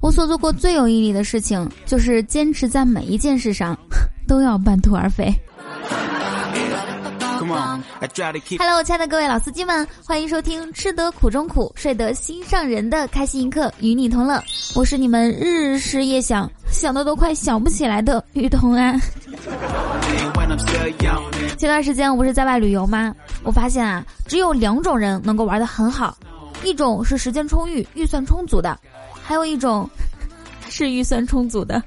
我所做过最有毅力的事情，就是坚持在每一件事上都要半途而废。Hello，亲爱的各位老司机们，欢迎收听吃得苦中苦，睡得心上人的开心一刻，与你同乐。我是你们日思夜想，想的都快想不起来的于同安。前段时间我不是在外旅游吗？我发现啊，只有两种人能够玩得很好，一种是时间充裕、预算充足的。还有一种，是预算充足的。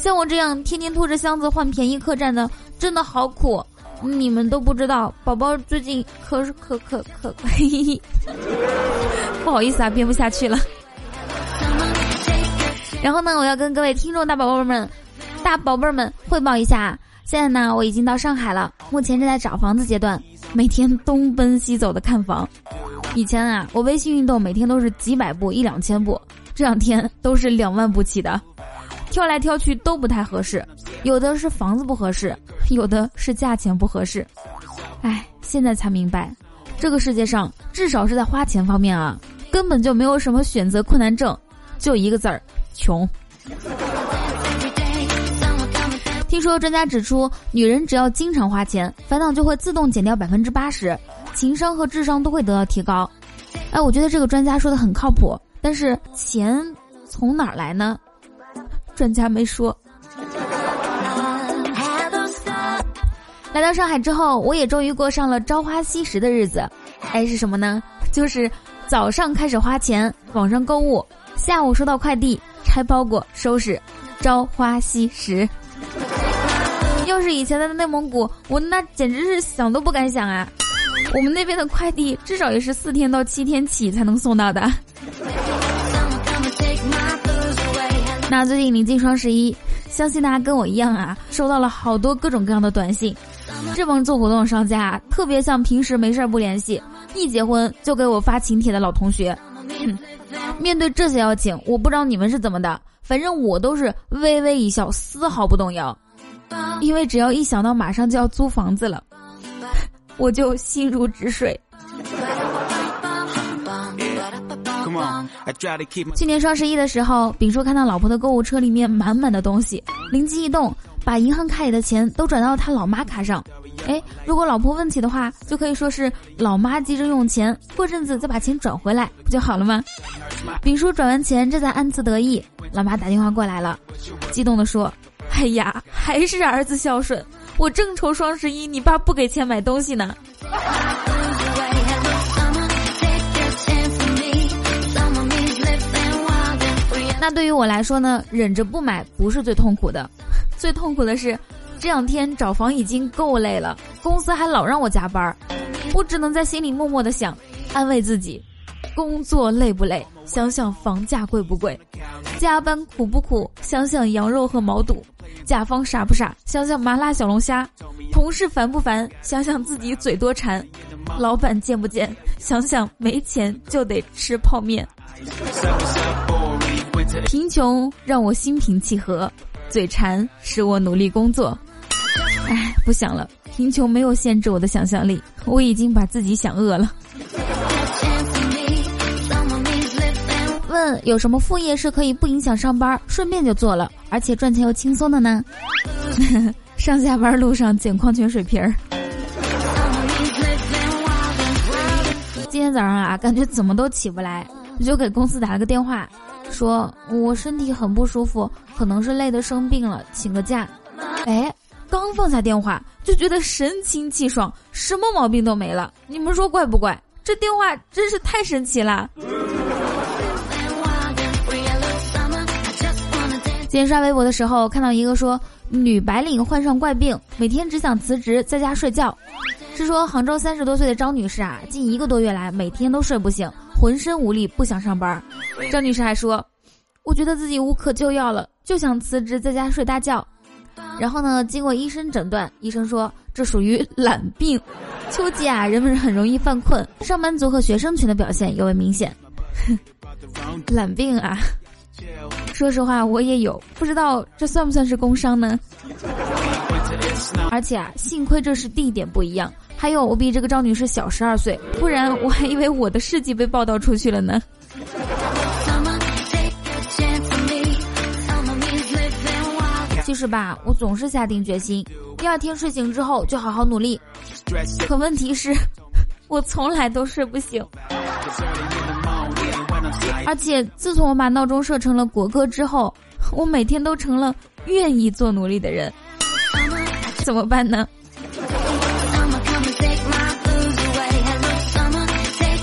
像我这样天天拖着箱子换便宜客栈的，真的好苦。你们都不知道，宝宝最近可是可可可，不好意思啊，编不下去了。然后呢，我要跟各位听众大宝贝们、大宝贝儿们汇报一下，现在呢，我已经到上海了，目前正在找房子阶段，每天东奔西走的看房。以前啊，我微信运动每天都是几百步一两千步，这两天都是两万步起的，挑来挑去都不太合适，有的是房子不合适，有的是价钱不合适。哎，现在才明白，这个世界上至少是在花钱方面啊，根本就没有什么选择困难症，就一个字儿，穷。听说专家指出，女人只要经常花钱，烦恼就会自动减掉百分之八十。情商和智商都会得到提高，哎，我觉得这个专家说的很靠谱。但是钱从哪儿来呢？专家没说。来到上海之后，我也终于过上了朝花夕拾的日子。哎，是什么呢？就是早上开始花钱，网上购物，下午收到快递，拆包裹，收拾，朝花夕拾。要是以前在内蒙古，我那简直是想都不敢想啊。我们那边的快递至少也是四天到七天起才能送到的。那最近临近双十一，相信大家跟我一样啊，收到了好多各种各样的短信。这帮做活动的商家啊特别像平时没事不联系，一结婚就给我发请帖的老同学。面对这些邀请，我不知道你们是怎么的，反正我都是微微一笑，丝毫不动摇，因为只要一想到马上就要租房子了。我就心如止水。去年双十一的时候，丙叔看到老婆的购物车里面满满的东西，灵机一动，把银行卡里的钱都转到他老妈卡上。哎，如果老婆问起的话，就可以说是老妈急着用钱，过阵子再把钱转回来，不就好了吗？丙叔转完钱，这才暗自得意。老妈打电话过来了，激动地说：“哎呀，还是儿子孝顺。”我正愁双十一你爸不给钱买东西呢。那对于我来说呢，忍着不买不是最痛苦的，最痛苦的是这两天找房已经够累了，公司还老让我加班儿，我只能在心里默默的想，安慰自己。工作累不累？想想房价贵不贵；加班苦不苦？想想羊肉和毛肚；甲方傻不傻？想想麻辣小龙虾；同事烦不烦？想想自己嘴多馋；老板贱不贱？想想没钱就得吃泡面。贫穷让我心平气和，嘴馋使我努力工作。哎，不想了，贫穷没有限制我的想象力，我已经把自己想饿了。问有什么副业是可以不影响上班，顺便就做了，而且赚钱又轻松的呢？上下班路上捡矿泉水瓶儿。今天早上啊，感觉怎么都起不来，我就给公司打了个电话，说我身体很不舒服，可能是累的生病了，请个假。哎，刚放下电话就觉得神清气爽，什么毛病都没了。你们说怪不怪？这电话真是太神奇了。今天刷微博的时候，看到一个说女白领患上怪病，每天只想辞职在家睡觉。是说杭州三十多岁的张女士啊，近一个多月来每天都睡不醒，浑身无力，不想上班。张女士还说，我觉得自己无可救药了，就想辞职在家睡大觉。然后呢，经过医生诊断，医生说这属于懒病。秋季啊，人们很容易犯困，上班族和学生群的表现尤为明显。懒病啊。说实话，我也有，不知道这算不算是工伤呢？而且啊，幸亏这是地点不一样，还有我比这个赵女士小十二岁，不然我还以为我的事迹被报道出去了呢。其实吧，我总是下定决心，第二天睡醒之后就好好努力。可问题是，我从来都睡不醒。而且自从我把闹钟设成了国歌之后，我每天都成了愿意做努力的人。怎么办呢？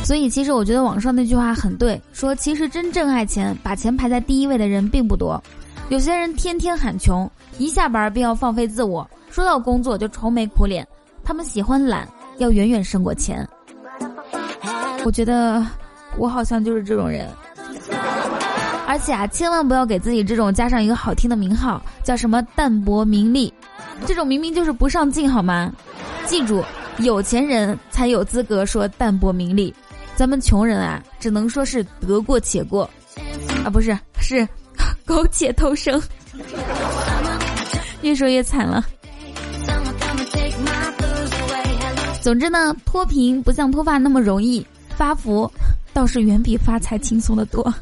所以，其实我觉得网上那句话很对，说其实真正爱钱、把钱排在第一位的人并不多。有些人天天喊穷，一下班便要放飞自我，说到工作就愁眉苦脸。他们喜欢懒，要远远胜过钱。我觉得我好像就是这种人。而且啊，千万不要给自己这种加上一个好听的名号，叫什么淡泊名利，这种明明就是不上进，好吗？记住，有钱人才有资格说淡泊名利，咱们穷人啊，只能说是得过且过，啊，不是是。苟且偷生，越说越惨了。总之呢，脱贫不像脱发那么容易，发福倒是远比发财轻松的多。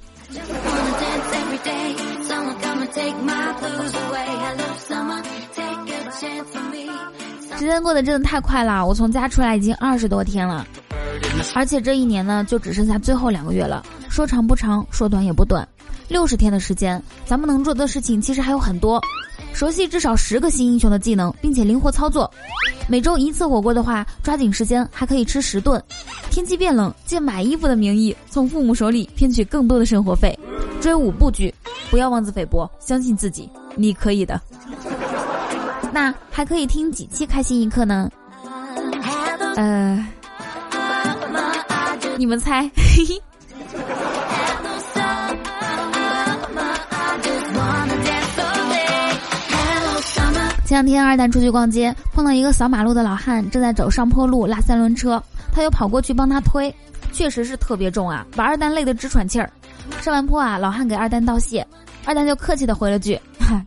时间过得真的太快了，我从家出来已经二十多天了，而且这一年呢，就只剩下最后两个月了。说长不长，说短也不短。六十天的时间，咱们能做的事情其实还有很多。熟悉至少十个新英雄的技能，并且灵活操作。每周一次火锅的话，抓紧时间还可以吃十顿。天气变冷，借买衣服的名义从父母手里骗取更多的生活费。追五部剧，不要妄自菲薄，相信自己，你可以的。那还可以听几期开心一刻呢？呃，你们猜？前两天二蛋出去逛街，碰到一个扫马路的老汉，正在走上坡路拉三轮车，他又跑过去帮他推，确实是特别重啊，把二蛋累得直喘气儿。上完坡啊，老汉给二蛋道谢，二蛋就客气的回了句：“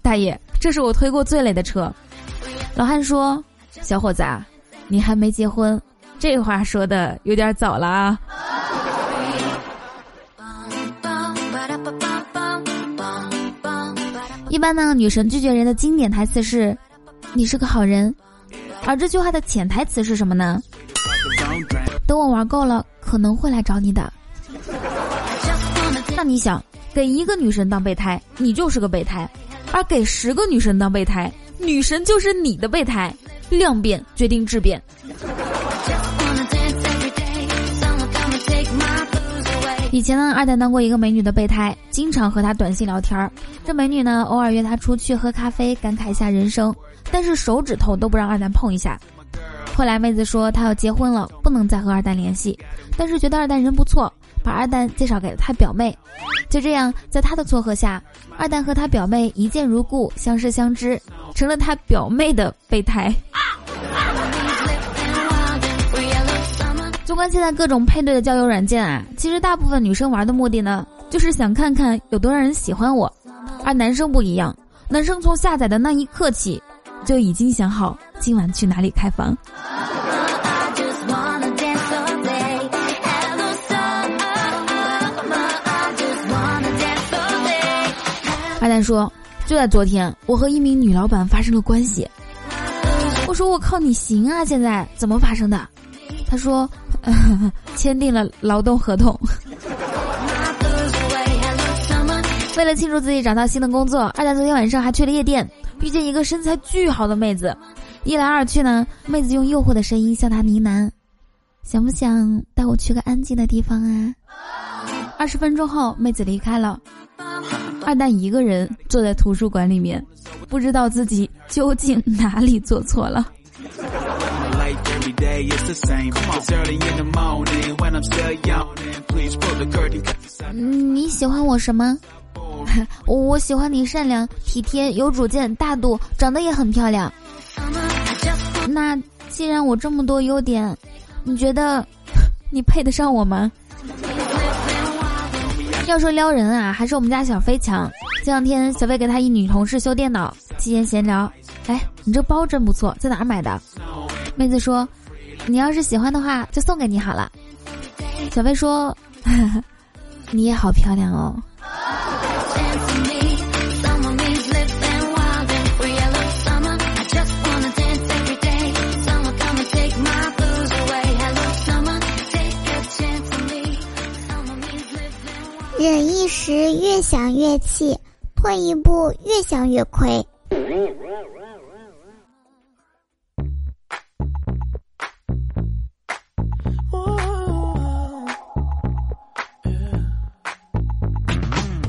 大爷，这是我推过最累的车。”老汉说：“小伙子，啊，你还没结婚，这话说的有点早了啊。”一般呢，女神拒绝人的经典台词是。你是个好人，而这句话的潜台词是什么呢？等我玩够了，可能会来找你的。那你想，给一个女神当备胎，你就是个备胎；而给十个女神当备胎，女神就是你的备胎。量变决定质变。以前呢，二蛋当过一个美女的备胎，经常和她短信聊天儿。这美女呢，偶尔约他出去喝咖啡，感慨一下人生。但是手指头都不让二蛋碰一下。后来妹子说她要结婚了，不能再和二蛋联系，但是觉得二蛋人不错，把二蛋介绍给了他表妹。就这样，在他的撮合下，二蛋和他表妹一见如故，相识相知，成了他表妹的备胎。纵观现在各种配对的交友软件啊，其实大部分女生玩的目的呢，就是想看看有多少人喜欢我，而男生不一样，男生从下载的那一刻起。就已经想好今晚去哪里开房。二蛋说：“就在昨天，我和一名女老板发生了关系。”我说：“我靠，你行啊！现在怎么发生的？”他说：“签订了劳动合同。”为了庆祝自己找到新的工作，二蛋昨天晚上还去了夜店。遇见一个身材巨好的妹子，一来二去呢，妹子用诱惑的声音向他呢喃：“想不想带我去个安静的地方啊？”二十分钟后，妹子离开了，二蛋一个人坐在图书馆里面，不知道自己究竟哪里做错了。你喜欢我什么？我我喜欢你善良、体贴、有主见、大度，长得也很漂亮。那既然我这么多优点，你觉得 你配得上我吗？要说撩人啊，还是我们家小飞强。这两天小飞给他一女同事修电脑，期间闲聊，哎，你这包真不错，在哪买的？妹子说，你要是喜欢的话，就送给你好了。小飞说：“ 你也好漂亮哦。”忍一时，越想越气；退一步，越想越亏。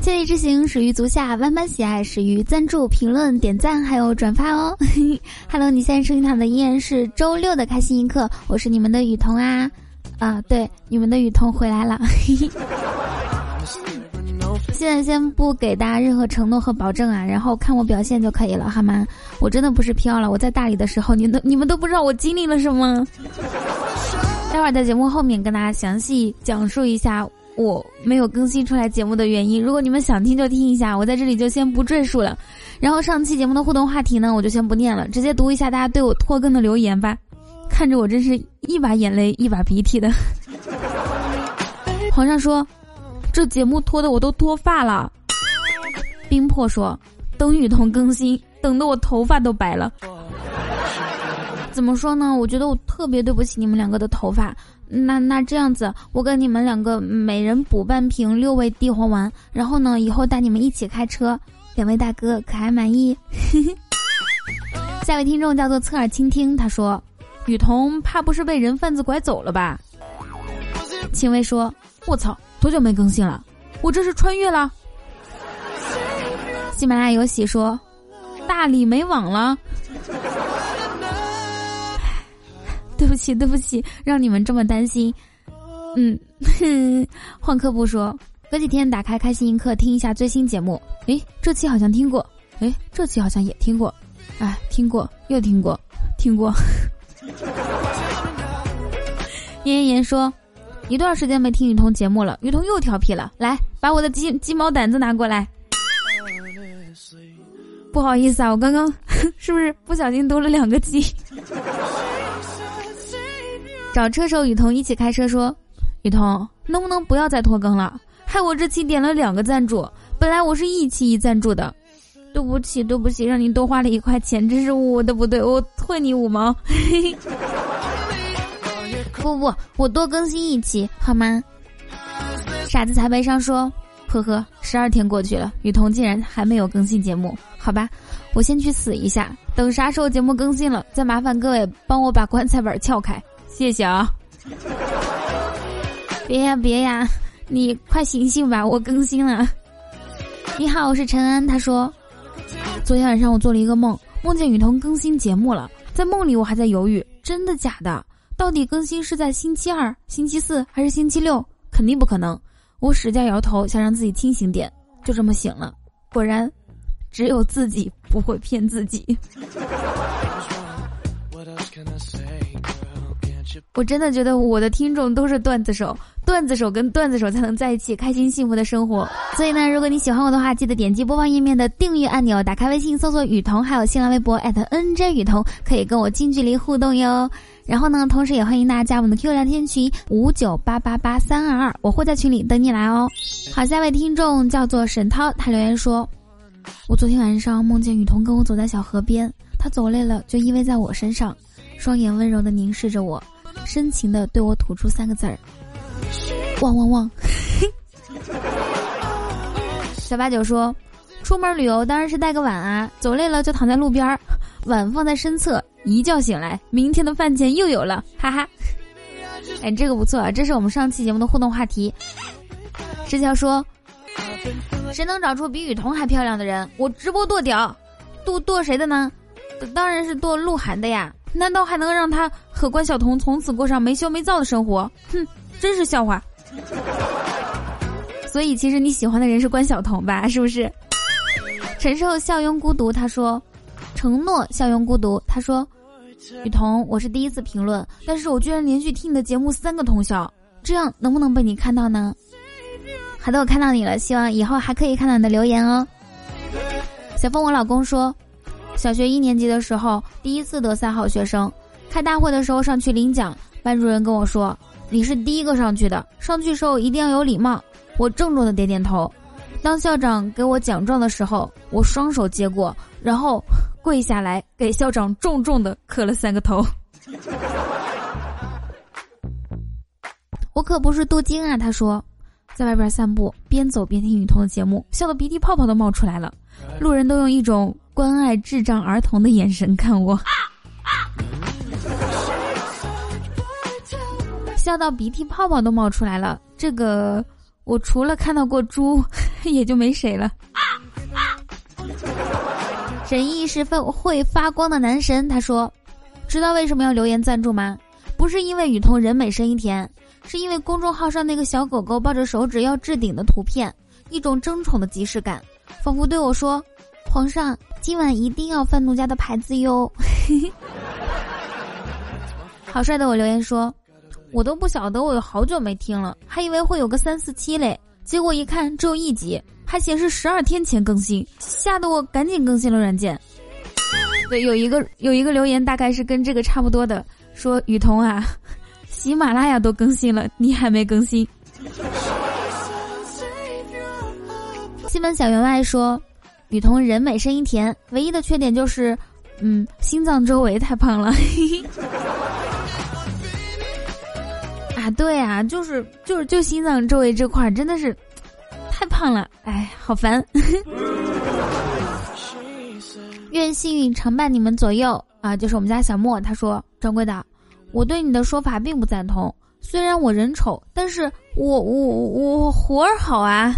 千里之行，始于足下；万般喜爱，始于赞助、评论、点赞，还有转发哦。Hello，你现在收听到的依然是周六的开心一刻，我是你们的雨桐啊啊，对，你们的雨桐回来了。现在先不给大家任何承诺和保证啊，然后看我表现就可以了，好吗？我真的不是飘了，我在大理的时候，你都你们都不知道我经历了什么。待会儿在节目后面跟大家详细讲述一下。我没有更新出来节目的原因，如果你们想听就听一下，我在这里就先不赘述了。然后上期节目的互动话题呢，我就先不念了，直接读一下大家对我拖更的留言吧。看着我真是一把眼泪一把鼻涕的。皇上说，这节目拖的我都脱发了。冰魄说，等雨桐更新，等的我头发都白了。怎么说呢？我觉得我特别对不起你们两个的头发。那那这样子，我给你们两个每人补半瓶六味地黄丸，然后呢，以后带你们一起开车。两位大哥可还满意？下位听众叫做侧耳倾听，他说：“雨桐怕不是被人贩子拐走了吧？”秦薇说：“我操，多久没更新了？我这是穿越了。”喜马拉雅有喜说：“大理没网了。”对不起，对不起，让你们这么担心。嗯，换科不说，隔几天打开开心一刻听一下最新节目。诶，这期好像听过，诶，这期好像也听过，哎，听过又听过，听过。妍 妍妍说，一段时间没听雨桐节目了，雨桐又调皮了，来把我的鸡鸡毛掸子拿过来。不好意思啊，我刚刚 是不是不小心多了两个鸡？找车手雨桐一起开车说：“雨桐，能不能不要再拖更了？害我这期点了两个赞助，本来我是一期一赞助的。对不起，对不起，让您多花了一块钱，这是我的不对，我退你五毛。不不，我多更新一期好吗？”傻子才悲伤说：“呵呵，十二天过去了，雨桐竟然还没有更新节目，好吧，我先去死一下，等啥时候节目更新了，再麻烦各位帮我把棺材本撬开。”谢谢啊！别呀别呀，你快醒醒吧，我更新了。你好，我是陈安。他说，昨天晚上我做了一个梦，梦见雨桐更新节目了。在梦里我还在犹豫，真的假的？到底更新是在星期二、星期四还是星期六？肯定不可能。我使劲摇头，想让自己清醒点，就这么醒了。果然，只有自己不会骗自己。我真的觉得我的听众都是段子手，段子手跟段子手才能在一起开心幸福的生活。所以呢，如果你喜欢我的话，记得点击播放页面的订阅按钮，打开微信搜索雨桐，还有新浪微博 @nj 雨桐，可以跟我近距离互动哟。然后呢，同时也欢迎大家加我们的 Q 聊天群五九八八八三二二，我会在群里等你来哦。好，下一位听众叫做沈涛，他留言说：“我昨天晚上梦见雨桐跟我走在小河边，他走累了就依偎在我身上，双眼温柔的凝视着我。”深情的对我吐出三个字儿：“汪汪汪！” 小八九说：“出门旅游当然是带个碗啊，走累了就躺在路边儿，碗放在身侧，一觉醒来，明天的饭钱又有了，哈哈。”哎，这个不错啊，这是我们上期节目的互动话题。石桥说：“谁能找出比雨桐还漂亮的人？我直播剁屌，剁剁谁的呢？当然是剁鹿晗的呀。”难道还能让他和关晓彤从此过上没羞没臊的生活？哼，真是笑话。所以其实你喜欢的人是关晓彤吧？是不是？承受笑拥孤独，他说，承诺笑拥孤独，他说，雨桐，我是第一次评论，但是我居然连续听你的节目三个通宵，这样能不能被你看到呢？好的，我看到你了，希望以后还可以看到你的留言哦。小峰，我老公说。小学一年级的时候，第一次得三好学生，开大会的时候上去领奖，班主任跟我说：“你是第一个上去的，上去时候一定要有礼貌。”我郑重的点点头。当校长给我奖状的时候，我双手接过，然后跪下来给校长重重的磕了三个头。我可不是镀金啊！他说，在外边散步，边走边听雨桐的节目，笑得鼻涕泡泡都冒出来了。路人都用一种关爱智障儿童的眼神看我，笑到鼻涕泡泡都冒出来了。这个，我除了看到过猪，也就没谁了。神意是会会发光的男神，他说，知道为什么要留言赞助吗？不是因为雨桐人美声音甜。是因为公众号上那个小狗狗抱着手指要置顶的图片，一种争宠的即视感，仿佛对我说：“皇上，今晚一定要翻奴家的牌子哟。”好帅的我留言说：“我都不晓得我有好久没听了，还以为会有个三四期嘞，结果一看只有一集，还显示十二天前更新，吓得我赶紧更新了软件。”对，有一个有一个留言大概是跟这个差不多的，说雨桐啊。喜马拉雅都更新了，你还没更新。西门小员外说：“雨桐人美声音甜，唯一的缺点就是，嗯，心脏周围太胖了。”啊，对啊，就是就是就心脏周围这块儿真的是太胖了，哎，好烦。愿幸运常伴你们左右啊！就是我们家小莫，他说：“掌柜的。”我对你的说法并不赞同。虽然我人丑，但是我我我活儿好啊。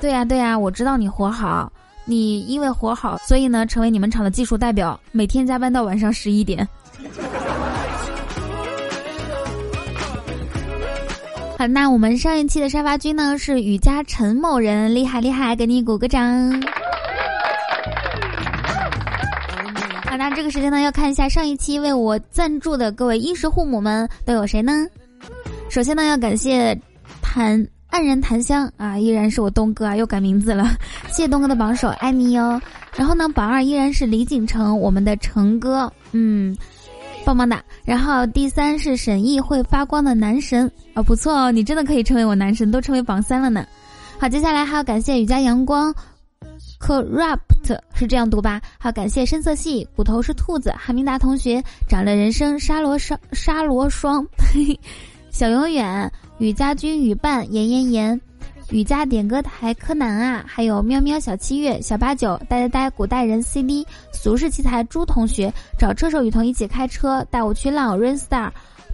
对呀对呀，我知道你活好。你因为活好，所以呢，成为你们厂的技术代表，每天加班到晚上十一点。好，那我们上一期的沙发君呢是雨佳陈某人，厉害厉害，给你鼓个掌。好那这个时间呢，要看一下上一期为我赞助的各位衣食父母们都有谁呢？首先呢，要感谢檀黯然檀香啊，依然是我东哥啊，又改名字了，谢谢东哥的榜首，爱你哟。然后呢，榜二依然是李锦成，我们的成哥，嗯，棒棒哒。然后第三是沈毅会发光的男神啊，不错哦，你真的可以成为我男神，都成为榜三了呢。好，接下来还要感谢雨佳阳光。Corrupt 是这样读吧？好，感谢深色系，骨头是兔子，韩明达同学，长了人生沙罗沙沙罗双，小永远，雨家军雨伴，严严严，雨家点歌台柯南啊，还有喵喵小七月小八九呆呆呆古代人 CD 俗世奇才朱同学，找车手雨桐一起开车带我去浪 Rainstar，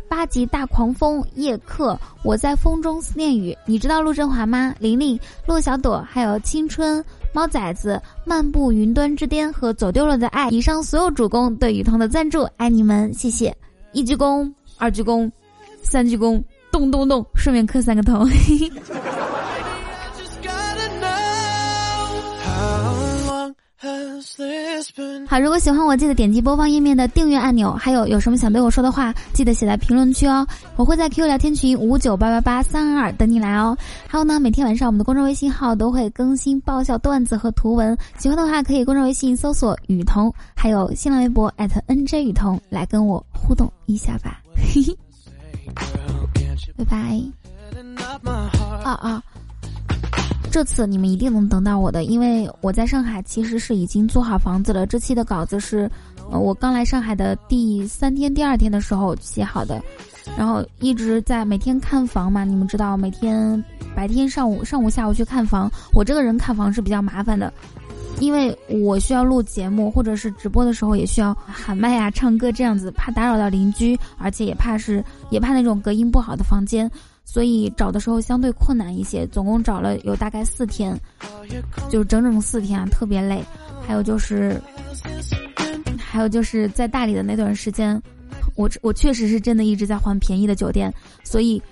八级大狂风夜客，我在风中思念雨，你知道陆振华吗？玲玲，陆小朵，还有青春。猫崽子漫步云端之巅和走丢了的爱，以上所有主公对雨桐的赞助，爱你们，谢谢！一鞠躬，二鞠躬，三鞠躬，咚咚咚，顺便磕三个头。好，如果喜欢我，记得点击播放页面的订阅按钮。还有，有什么想对我说的话，记得写在评论区哦。我会在 QQ 聊天群五九八八八三二二等你来哦。还有呢，每天晚上我们的公众微信号都会更新爆笑段子和图文，喜欢的话可以公众微信搜索雨桐，还有新浪微博 @nj 雨桐来跟我互动一下吧。嘿嘿，拜拜。啊啊。这次你们一定能等到我的，因为我在上海其实是已经租好房子了。这期的稿子是，呃，我刚来上海的第三天、第二天的时候写好的，然后一直在每天看房嘛。你们知道，每天白天上午、上午、下午去看房。我这个人看房是比较麻烦的，因为我需要录节目或者是直播的时候也需要喊麦啊、唱歌这样子，怕打扰到邻居，而且也怕是也怕那种隔音不好的房间。所以找的时候相对困难一些，总共找了有大概四天，就整整四天啊，特别累。还有就是，还有就是在大理的那段时间，我我确实是真的一直在换便宜的酒店，所以，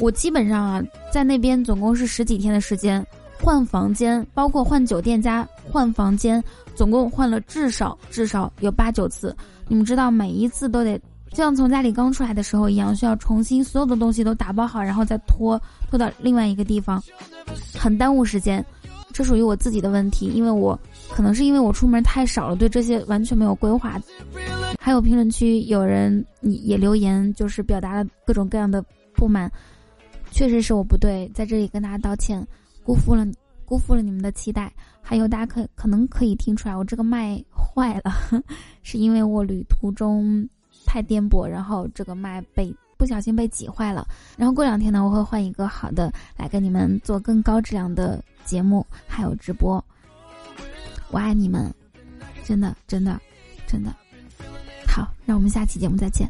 我基本上啊，在那边总共是十几天的时间，换房间，包括换酒店加换房间，总共换了至少至少有八九次。你们知道，每一次都得。就像从家里刚出来的时候一样，需要重新所有的东西都打包好，然后再拖拖到另外一个地方，很耽误时间。这属于我自己的问题，因为我可能是因为我出门太少了，对这些完全没有规划。还有评论区有人也留言，就是表达了各种各样的不满，确实是我不对，在这里跟大家道歉，辜负了辜负了你们的期待。还有大家可可能可以听出来，我这个麦坏了，是因为我旅途中太颠簸，然后这个麦被不小心被挤坏了。然后过两天呢，我会换一个好的来跟你们做更高质量的节目，还有直播。我爱你们，真的，真的，真的。好，让我们下期节目再见。